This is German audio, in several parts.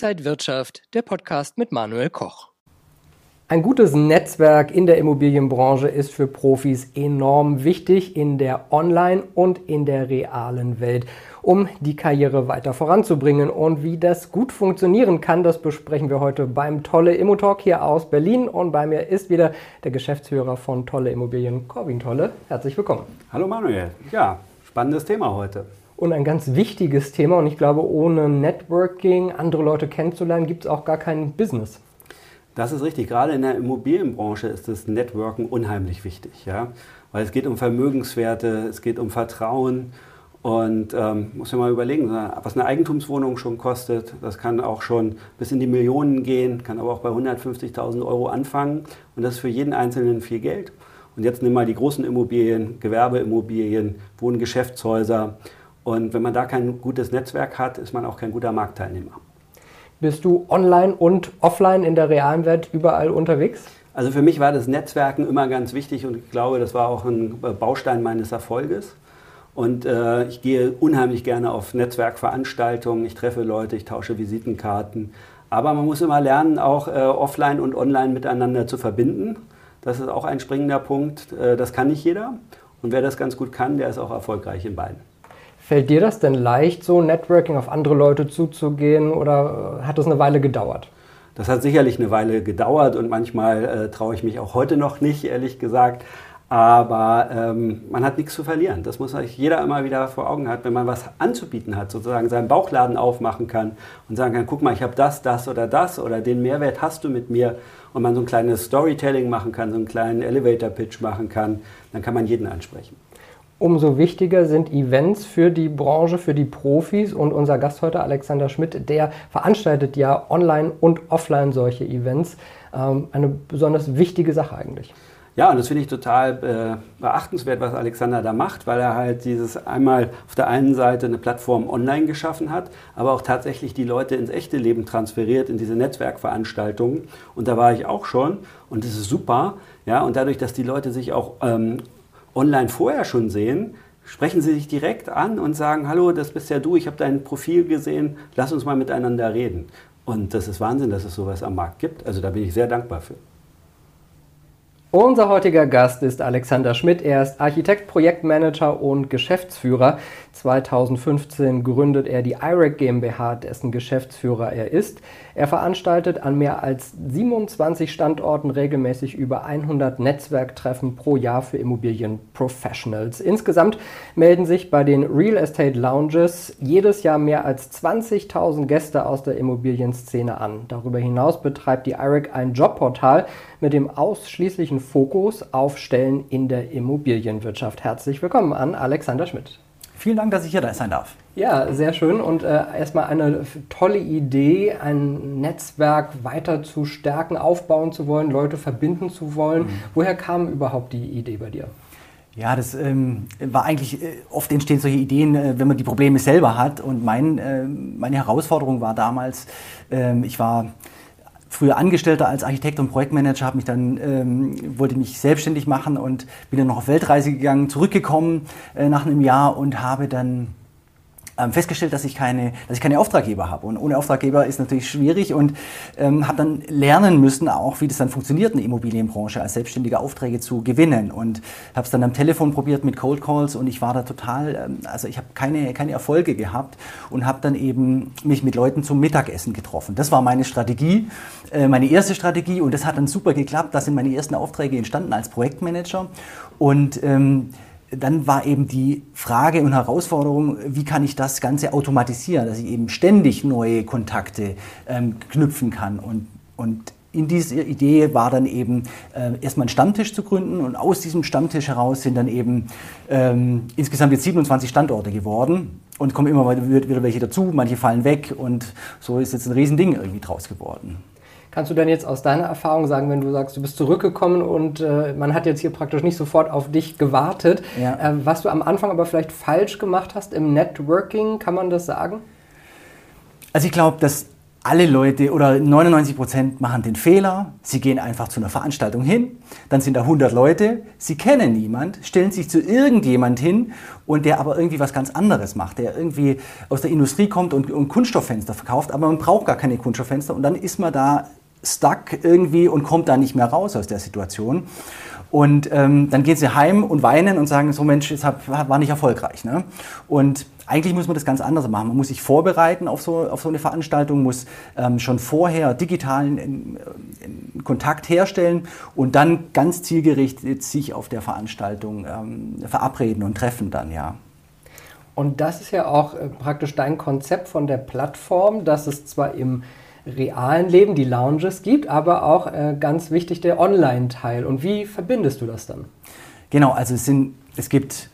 Inside Wirtschaft, der Podcast mit Manuel Koch. Ein gutes Netzwerk in der Immobilienbranche ist für Profis enorm wichtig in der Online- und in der realen Welt, um die Karriere weiter voranzubringen. Und wie das gut funktionieren kann, das besprechen wir heute beim Tolle Immotalk hier aus Berlin. Und bei mir ist wieder der Geschäftsführer von Tolle Immobilien, Corbin Tolle. Herzlich willkommen. Hallo Manuel. Ja, spannendes Thema heute und ein ganz wichtiges Thema. Und ich glaube, ohne Networking, andere Leute kennenzulernen, gibt es auch gar kein Business. Das ist richtig. Gerade in der Immobilienbranche ist das Networken unheimlich wichtig. Ja? Weil es geht um Vermögenswerte, es geht um Vertrauen. Und ähm, muss man mal überlegen, was eine Eigentumswohnung schon kostet. Das kann auch schon bis in die Millionen gehen, kann aber auch bei 150.000 Euro anfangen. Und das ist für jeden Einzelnen viel Geld. Und jetzt nimm mal die großen Immobilien, Gewerbeimmobilien, Wohngeschäftshäuser. Und wenn man da kein gutes Netzwerk hat, ist man auch kein guter Marktteilnehmer. Bist du online und offline in der realen Welt überall unterwegs? Also für mich war das Netzwerken immer ganz wichtig und ich glaube, das war auch ein Baustein meines Erfolges. Und äh, ich gehe unheimlich gerne auf Netzwerkveranstaltungen, ich treffe Leute, ich tausche Visitenkarten. Aber man muss immer lernen, auch äh, offline und online miteinander zu verbinden. Das ist auch ein springender Punkt. Äh, das kann nicht jeder. Und wer das ganz gut kann, der ist auch erfolgreich in beiden. Fällt dir das denn leicht, so Networking auf andere Leute zuzugehen oder hat das eine Weile gedauert? Das hat sicherlich eine Weile gedauert und manchmal äh, traue ich mich auch heute noch nicht, ehrlich gesagt. Aber ähm, man hat nichts zu verlieren. Das muss sich jeder immer wieder vor Augen haben, wenn man was anzubieten hat, sozusagen seinen Bauchladen aufmachen kann und sagen kann, guck mal, ich habe das, das oder das oder den Mehrwert hast du mit mir und man so ein kleines Storytelling machen kann, so einen kleinen Elevator-Pitch machen kann, dann kann man jeden ansprechen. Umso wichtiger sind Events für die Branche, für die Profis. Und unser Gast heute, Alexander Schmidt, der veranstaltet ja online und offline solche Events. Ähm, eine besonders wichtige Sache eigentlich. Ja, und das finde ich total äh, beachtenswert, was Alexander da macht, weil er halt dieses einmal auf der einen Seite eine Plattform online geschaffen hat, aber auch tatsächlich die Leute ins echte Leben transferiert, in diese Netzwerkveranstaltungen. Und da war ich auch schon und das ist super. Ja, und dadurch, dass die Leute sich auch ähm, online vorher schon sehen, sprechen sie sich direkt an und sagen, hallo, das bist ja du, ich habe dein Profil gesehen, lass uns mal miteinander reden. Und das ist Wahnsinn, dass es sowas am Markt gibt. Also da bin ich sehr dankbar für. Unser heutiger Gast ist Alexander Schmidt. Er ist Architekt, Projektmanager und Geschäftsführer. 2015 gründet er die IREC GmbH, dessen Geschäftsführer er ist. Er veranstaltet an mehr als 27 Standorten regelmäßig über 100 Netzwerktreffen pro Jahr für Immobilienprofessionals. Insgesamt melden sich bei den Real Estate Lounges jedes Jahr mehr als 20.000 Gäste aus der Immobilienszene an. Darüber hinaus betreibt die IREC ein Jobportal mit dem ausschließlichen Fokus auf Stellen in der Immobilienwirtschaft. Herzlich willkommen an Alexander Schmidt. Vielen Dank, dass ich hier da sein darf. Ja, sehr schön und äh, erstmal eine tolle Idee, ein Netzwerk weiter zu stärken, aufbauen zu wollen, Leute verbinden zu wollen. Mhm. Woher kam überhaupt die Idee bei dir? Ja, das ähm, war eigentlich, äh, oft entstehen solche Ideen, äh, wenn man die Probleme selber hat. Und mein, äh, meine Herausforderung war damals, ähm, ich war früher Angestellter als Architekt und Projektmanager, habe mich dann ähm, wollte mich selbstständig machen und bin dann noch auf Weltreise gegangen, zurückgekommen äh, nach einem Jahr und habe dann ähm, festgestellt, dass ich keine, dass ich keine Auftraggeber habe. Und ohne Auftraggeber ist natürlich schwierig und ähm, habe dann lernen müssen, auch wie das dann funktioniert in der Immobilienbranche, als selbstständige Aufträge zu gewinnen. Und habe es dann am Telefon probiert mit Cold Calls und ich war da total, ähm, also ich habe keine, keine Erfolge gehabt und habe dann eben mich mit Leuten zum Mittagessen getroffen. Das war meine Strategie, äh, meine erste Strategie und das hat dann super geklappt. Da sind meine ersten Aufträge entstanden als Projektmanager und ähm, dann war eben die Frage und Herausforderung, wie kann ich das Ganze automatisieren, dass ich eben ständig neue Kontakte ähm, knüpfen kann. Und, und in dieser Idee war dann eben äh, erstmal einen Stammtisch zu gründen und aus diesem Stammtisch heraus sind dann eben ähm, insgesamt jetzt 27 Standorte geworden und kommen immer wieder welche dazu, manche fallen weg und so ist jetzt ein Riesending irgendwie draus geworden. Kannst du denn jetzt aus deiner Erfahrung sagen, wenn du sagst, du bist zurückgekommen und äh, man hat jetzt hier praktisch nicht sofort auf dich gewartet, ja. äh, was du am Anfang aber vielleicht falsch gemacht hast im Networking, kann man das sagen? Also ich glaube, dass alle Leute oder 99 Prozent machen den Fehler, sie gehen einfach zu einer Veranstaltung hin, dann sind da 100 Leute, sie kennen niemand, stellen sich zu irgendjemand hin und der aber irgendwie was ganz anderes macht, der irgendwie aus der Industrie kommt und, und Kunststofffenster verkauft, aber man braucht gar keine Kunststofffenster und dann ist man da stuck irgendwie und kommt da nicht mehr raus aus der Situation. Und ähm, dann gehen sie heim und weinen und sagen, so Mensch, es war nicht erfolgreich. Ne? Und eigentlich muss man das ganz anders machen. Man muss sich vorbereiten auf so, auf so eine Veranstaltung, muss ähm, schon vorher digitalen in, in Kontakt herstellen und dann ganz zielgerichtet sich auf der Veranstaltung ähm, verabreden und treffen dann, ja. Und das ist ja auch äh, praktisch dein Konzept von der Plattform, dass es zwar im realen Leben die Lounges gibt, aber auch äh, ganz wichtig der Online-Teil. Und wie verbindest du das dann? Genau, also es, sind, es gibt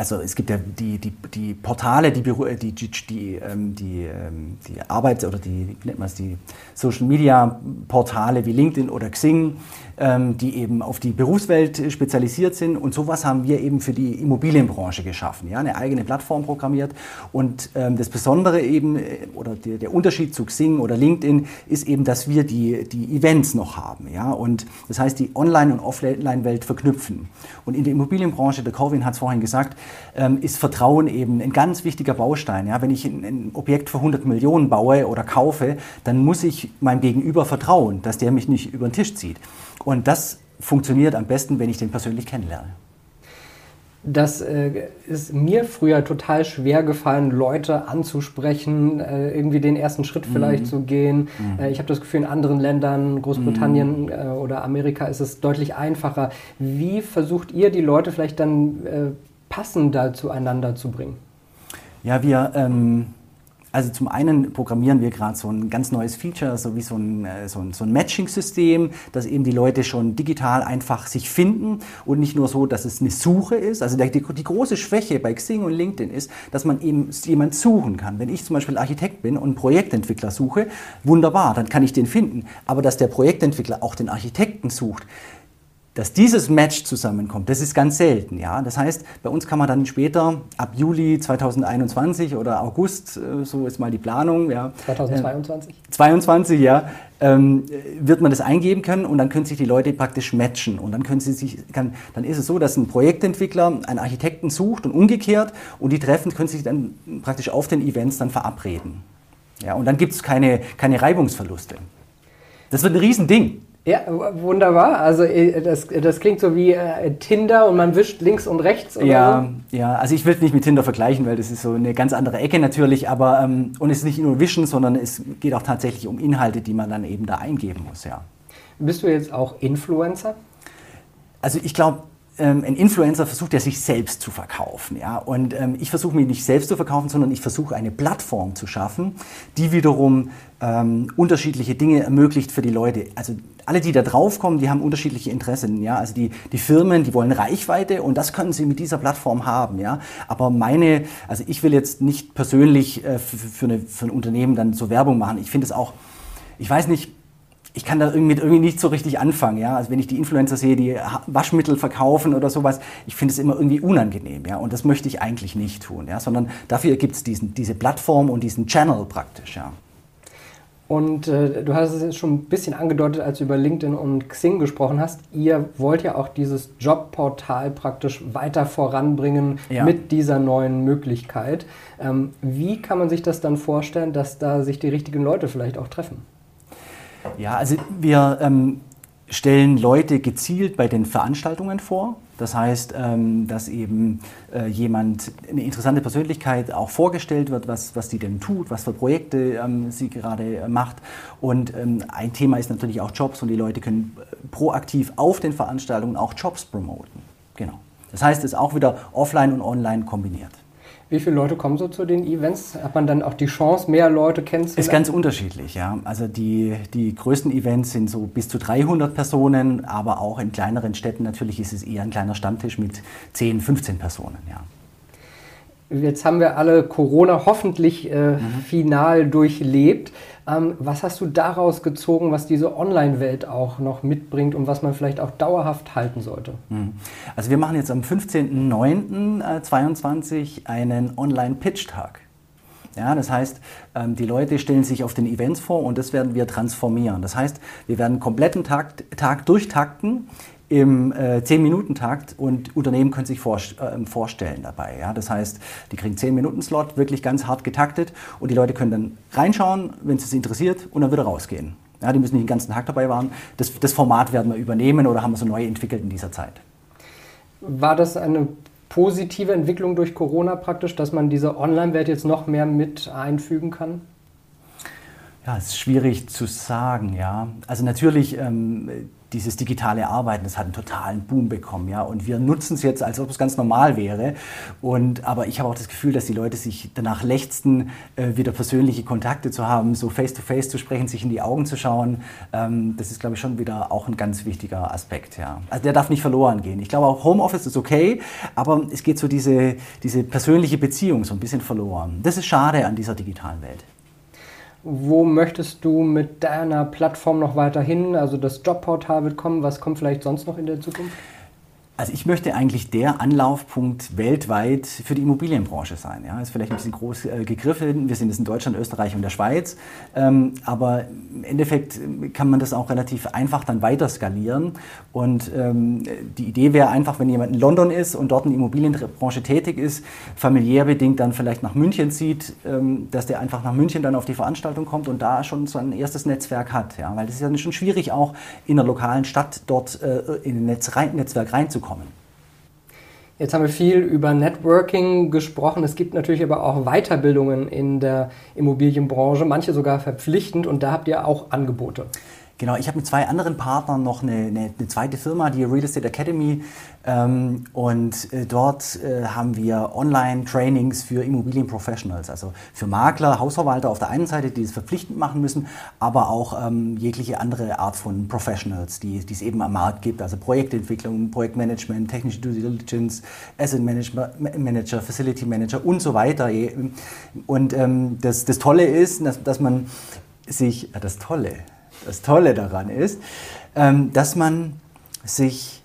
also es gibt ja die, die, die Portale, die, die, die, die, ähm, die, ähm, die Arbeits- oder die, nennt man es, die Social Media Portale wie LinkedIn oder Xing, ähm, die eben auf die Berufswelt spezialisiert sind. Und sowas haben wir eben für die Immobilienbranche geschaffen, ja, eine eigene Plattform programmiert. Und ähm, das Besondere eben, äh, oder der, der Unterschied zu Xing oder LinkedIn, ist eben, dass wir die, die Events noch haben. Ja, und das heißt, die Online- und Offline-Welt verknüpfen. Und in der Immobilienbranche, der Corwin hat es vorhin gesagt, ähm, ist Vertrauen eben ein ganz wichtiger Baustein. Ja, wenn ich ein, ein Objekt für 100 Millionen baue oder kaufe, dann muss ich meinem Gegenüber vertrauen, dass der mich nicht über den Tisch zieht. Und das funktioniert am besten, wenn ich den persönlich kennenlerne. Das äh, ist mir früher total schwer gefallen, Leute anzusprechen, äh, irgendwie den ersten Schritt mhm. vielleicht mhm. zu gehen. Mhm. Äh, ich habe das Gefühl, in anderen Ländern, Großbritannien mhm. Äh, oder Amerika, ist es deutlich einfacher. Wie versucht ihr, die Leute vielleicht dann äh, passender zueinander zu bringen? Ja, wir. Ähm also zum einen programmieren wir gerade so ein ganz neues Feature, so wie so ein, äh, so ein, so ein Matching-System, dass eben die Leute schon digital einfach sich finden und nicht nur so, dass es eine Suche ist. Also die, die große Schwäche bei Xing und LinkedIn ist, dass man eben jemand suchen kann. Wenn ich zum Beispiel Architekt bin und Projektentwickler suche, wunderbar, dann kann ich den finden. Aber dass der Projektentwickler auch den Architekten sucht, dass dieses Match zusammenkommt, das ist ganz selten. Ja? Das heißt, bei uns kann man dann später, ab Juli 2021 oder August, äh, so ist mal die Planung. Ja, 2022? Äh, 22, ja, ähm, wird man das eingeben können und dann können sich die Leute praktisch matchen. Und dann, können sie sich, kann, dann ist es so, dass ein Projektentwickler einen Architekten sucht und umgekehrt und die Treffen können sich dann praktisch auf den Events dann verabreden. Ja, und dann gibt es keine, keine Reibungsverluste. Das wird ein Riesending. Ja, wunderbar. Also äh, das, das klingt so wie äh, Tinder und man wischt links und rechts. Oder ja, so. ja. Also ich will es nicht mit Tinder vergleichen, weil das ist so eine ganz andere Ecke natürlich. Aber ähm, und es ist nicht nur Wischen, sondern es geht auch tatsächlich um Inhalte, die man dann eben da eingeben muss. Ja. Bist du jetzt auch Influencer? Also ich glaube, ähm, ein Influencer versucht ja sich selbst zu verkaufen. Ja? Und ähm, ich versuche mich nicht selbst zu verkaufen, sondern ich versuche eine Plattform zu schaffen, die wiederum ähm, unterschiedliche Dinge ermöglicht für die Leute. Also alle, die da draufkommen, die haben unterschiedliche Interessen. Ja? Also die, die Firmen, die wollen Reichweite und das können sie mit dieser Plattform haben. Ja? Aber meine, also ich will jetzt nicht persönlich äh, für, für, eine, für ein Unternehmen dann so Werbung machen. Ich finde es auch, ich weiß nicht, ich kann da irgendwie, irgendwie nicht so richtig anfangen. Ja? Also wenn ich die Influencer sehe, die Waschmittel verkaufen oder sowas, ich finde es immer irgendwie unangenehm. Ja? Und das möchte ich eigentlich nicht tun. Ja? Sondern dafür gibt es diese Plattform und diesen Channel praktisch. Ja? Und äh, du hast es jetzt schon ein bisschen angedeutet, als du über LinkedIn und Xing gesprochen hast. Ihr wollt ja auch dieses Jobportal praktisch weiter voranbringen ja. mit dieser neuen Möglichkeit. Ähm, wie kann man sich das dann vorstellen, dass da sich die richtigen Leute vielleicht auch treffen? Ja, also wir ähm, stellen Leute gezielt bei den Veranstaltungen vor. Das heißt, ähm, dass eben äh, jemand, eine interessante Persönlichkeit auch vorgestellt wird, was, was die denn tut, was für Projekte ähm, sie gerade macht. Und ähm, ein Thema ist natürlich auch Jobs und die Leute können äh, proaktiv auf den Veranstaltungen auch Jobs promoten. Genau. Das heißt, es ist auch wieder offline und online kombiniert. Wie viele Leute kommen so zu den Events? Hat man dann auch die Chance, mehr Leute kennenzulernen? Ist ganz unterschiedlich, ja. Also die, die größten Events sind so bis zu 300 Personen, aber auch in kleineren Städten natürlich ist es eher ein kleiner Stammtisch mit 10, 15 Personen, ja. Jetzt haben wir alle Corona hoffentlich äh, mhm. final durchlebt. Ähm, was hast du daraus gezogen, was diese Online-Welt auch noch mitbringt und was man vielleicht auch dauerhaft halten sollte? Mhm. Also wir machen jetzt am 15.09.2022 einen Online-Pitch-Tag. Ja, das heißt, ähm, die Leute stellen sich auf den Events vor und das werden wir transformieren. Das heißt, wir werden einen kompletten Tag, Tag durchtakten im äh, 10-Minuten-Takt und Unternehmen können sich vor, äh, vorstellen dabei. Ja? Das heißt, die kriegen 10-Minuten-Slot, wirklich ganz hart getaktet und die Leute können dann reinschauen, wenn es sie interessiert und dann wieder rausgehen. Ja, die müssen nicht den ganzen Tag dabei waren. Das, das Format werden wir übernehmen oder haben wir so neu entwickelt in dieser Zeit. War das eine positive Entwicklung durch Corona praktisch, dass man diese Online-Welt jetzt noch mehr mit einfügen kann? Ja, es ist schwierig zu sagen, ja. Also natürlich, ähm, dieses digitale Arbeiten, das hat einen totalen Boom bekommen, ja. Und wir nutzen es jetzt, als ob es ganz normal wäre. Und, aber ich habe auch das Gefühl, dass die Leute sich danach lechzen, äh, wieder persönliche Kontakte zu haben, so face to face zu sprechen, sich in die Augen zu schauen. Ähm, das ist, glaube ich, schon wieder auch ein ganz wichtiger Aspekt, ja. Also der darf nicht verloren gehen. Ich glaube auch Homeoffice ist okay, aber es geht so diese, diese persönliche Beziehung so ein bisschen verloren. Das ist schade an dieser digitalen Welt. Wo möchtest du mit deiner Plattform noch weiterhin? Also das Jobportal wird kommen. Was kommt vielleicht sonst noch in der Zukunft? Also ich möchte eigentlich der Anlaufpunkt weltweit für die Immobilienbranche sein. Ja, ist vielleicht ein bisschen groß äh, gegriffen. Wir sind jetzt in Deutschland, Österreich und der Schweiz. Ähm, aber im Endeffekt kann man das auch relativ einfach dann weiter skalieren. Und ähm, die Idee wäre einfach, wenn jemand in London ist und dort in der Immobilienbranche tätig ist, familiär bedingt dann vielleicht nach München zieht, ähm, dass der einfach nach München dann auf die Veranstaltung kommt und da schon so ein erstes Netzwerk hat. Ja, weil das ist ja schon schwierig, auch in einer lokalen Stadt dort äh, in ein Netz Netzwerk reinzukommen kommen. Jetzt haben wir viel über Networking gesprochen. Es gibt natürlich aber auch Weiterbildungen in der Immobilienbranche, manche sogar verpflichtend und da habt ihr auch Angebote. Genau, ich habe mit zwei anderen Partnern noch eine, eine, eine, zweite Firma, die Real Estate Academy. Ähm, und äh, dort äh, haben wir Online-Trainings für Immobilienprofessionals, also für Makler, Hausverwalter auf der einen Seite, die es verpflichtend machen müssen, aber auch ähm, jegliche andere Art von Professionals, die, die es eben am Markt gibt, also Projektentwicklung, Projektmanagement, technische Due Diligence, Asset Manager, Facility Manager und so weiter. Und ähm, das, das Tolle ist, dass, dass man sich, das Tolle, das Tolle daran ist, ähm, dass man sich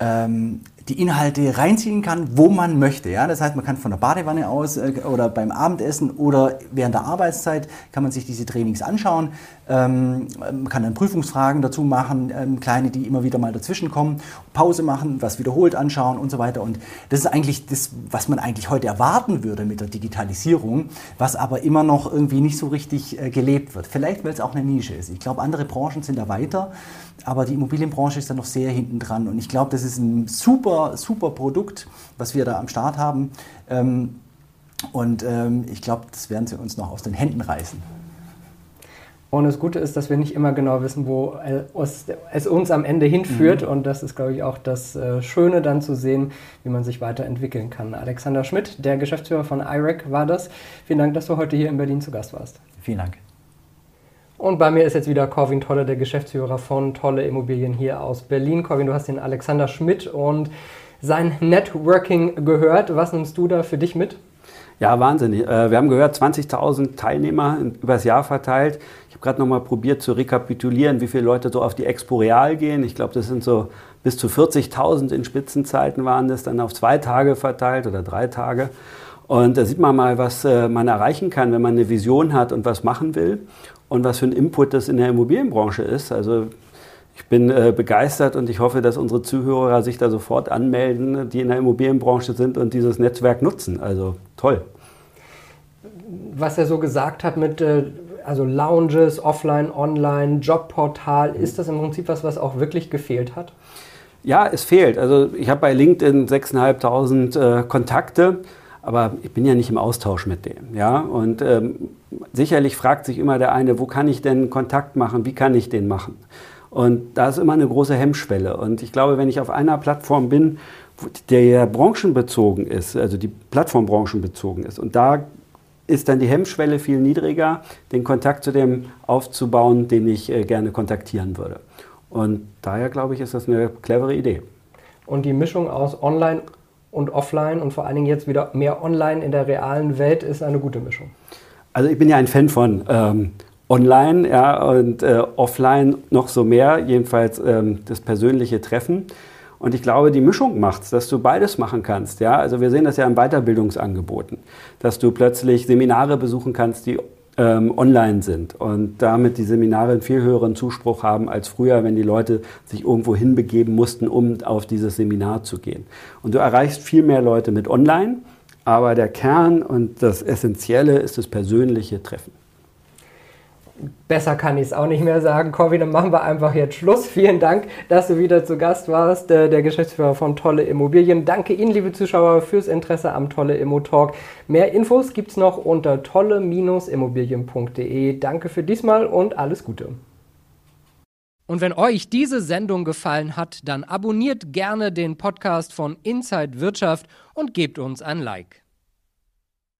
ähm, die Inhalte reinziehen kann, wo man möchte. Ja? Das heißt, man kann von der Badewanne aus äh, oder beim Abendessen oder während der Arbeitszeit kann man sich diese Trainings anschauen. Ähm, man kann dann Prüfungsfragen dazu machen, ähm, kleine, die immer wieder mal dazwischen kommen, Pause machen, was wiederholt anschauen und so weiter. Und das ist eigentlich das, was man eigentlich heute erwarten würde mit der Digitalisierung, was aber immer noch irgendwie nicht so richtig äh, gelebt wird. Vielleicht, weil es auch eine Nische ist. Ich glaube, andere Branchen sind da weiter, aber die Immobilienbranche ist da noch sehr hinten dran. Und ich glaube, das ist ein super, super Produkt, was wir da am Start haben. Ähm, und ähm, ich glaube, das werden sie uns noch aus den Händen reißen. Und das Gute ist, dass wir nicht immer genau wissen, wo es uns am Ende hinführt. Mhm. Und das ist, glaube ich, auch das äh, Schöne dann zu sehen, wie man sich weiterentwickeln kann. Alexander Schmidt, der Geschäftsführer von IREC, war das. Vielen Dank, dass du heute hier in Berlin zu Gast warst. Vielen Dank. Und bei mir ist jetzt wieder Corwin Tolle, der Geschäftsführer von Tolle Immobilien hier aus Berlin. Corwin, du hast den Alexander Schmidt und sein Networking gehört. Was nimmst du da für dich mit? Ja, wahnsinnig. Äh, wir haben gehört, 20.000 Teilnehmer übers Jahr verteilt. Ich habe gerade noch mal probiert zu rekapitulieren, wie viele Leute so auf die Expo Real gehen. Ich glaube, das sind so bis zu 40.000 in Spitzenzeiten waren das, dann auf zwei Tage verteilt oder drei Tage. Und da sieht man mal, was äh, man erreichen kann, wenn man eine Vision hat und was machen will und was für ein Input das in der Immobilienbranche ist. Also ich bin äh, begeistert und ich hoffe, dass unsere Zuhörer sich da sofort anmelden, die in der Immobilienbranche sind und dieses Netzwerk nutzen. Also toll. Was er so gesagt hat mit äh, also Lounges, Offline, Online, Jobportal, ist das im Prinzip was, was auch wirklich gefehlt hat? Ja, es fehlt. Also ich habe bei LinkedIn 6.500 äh, Kontakte, aber ich bin ja nicht im Austausch mit denen. Ja? Und ähm, sicherlich fragt sich immer der eine, wo kann ich denn Kontakt machen, wie kann ich den machen? Und da ist immer eine große Hemmschwelle. Und ich glaube, wenn ich auf einer Plattform bin, der branchenbezogen ist, also die Plattform branchenbezogen ist, und da ist dann die Hemmschwelle viel niedriger, den Kontakt zu dem aufzubauen, den ich äh, gerne kontaktieren würde. Und daher glaube ich, ist das eine clevere Idee. Und die Mischung aus Online und Offline und vor allen Dingen jetzt wieder mehr Online in der realen Welt ist eine gute Mischung. Also ich bin ja ein Fan von ähm, online ja, und äh, offline noch so mehr, jedenfalls ähm, das persönliche Treffen. Und ich glaube, die Mischung macht's, dass du beides machen kannst. Ja? Also wir sehen das ja in Weiterbildungsangeboten, dass du plötzlich Seminare besuchen kannst, die ähm, online sind und damit die Seminare einen viel höheren Zuspruch haben als früher, wenn die Leute sich irgendwo hinbegeben mussten, um auf dieses Seminar zu gehen. Und du erreichst viel mehr Leute mit online, aber der Kern und das Essentielle ist das persönliche Treffen. Besser kann ich es auch nicht mehr sagen. Corby, dann machen wir einfach jetzt Schluss. Vielen Dank, dass du wieder zu Gast warst, äh, der Geschäftsführer von Tolle Immobilien. Danke Ihnen, liebe Zuschauer, fürs Interesse am Tolle Immo Talk. Mehr Infos gibt es noch unter tolle-immobilien.de. Danke für diesmal und alles Gute. Und wenn euch diese Sendung gefallen hat, dann abonniert gerne den Podcast von Inside Wirtschaft und gebt uns ein Like.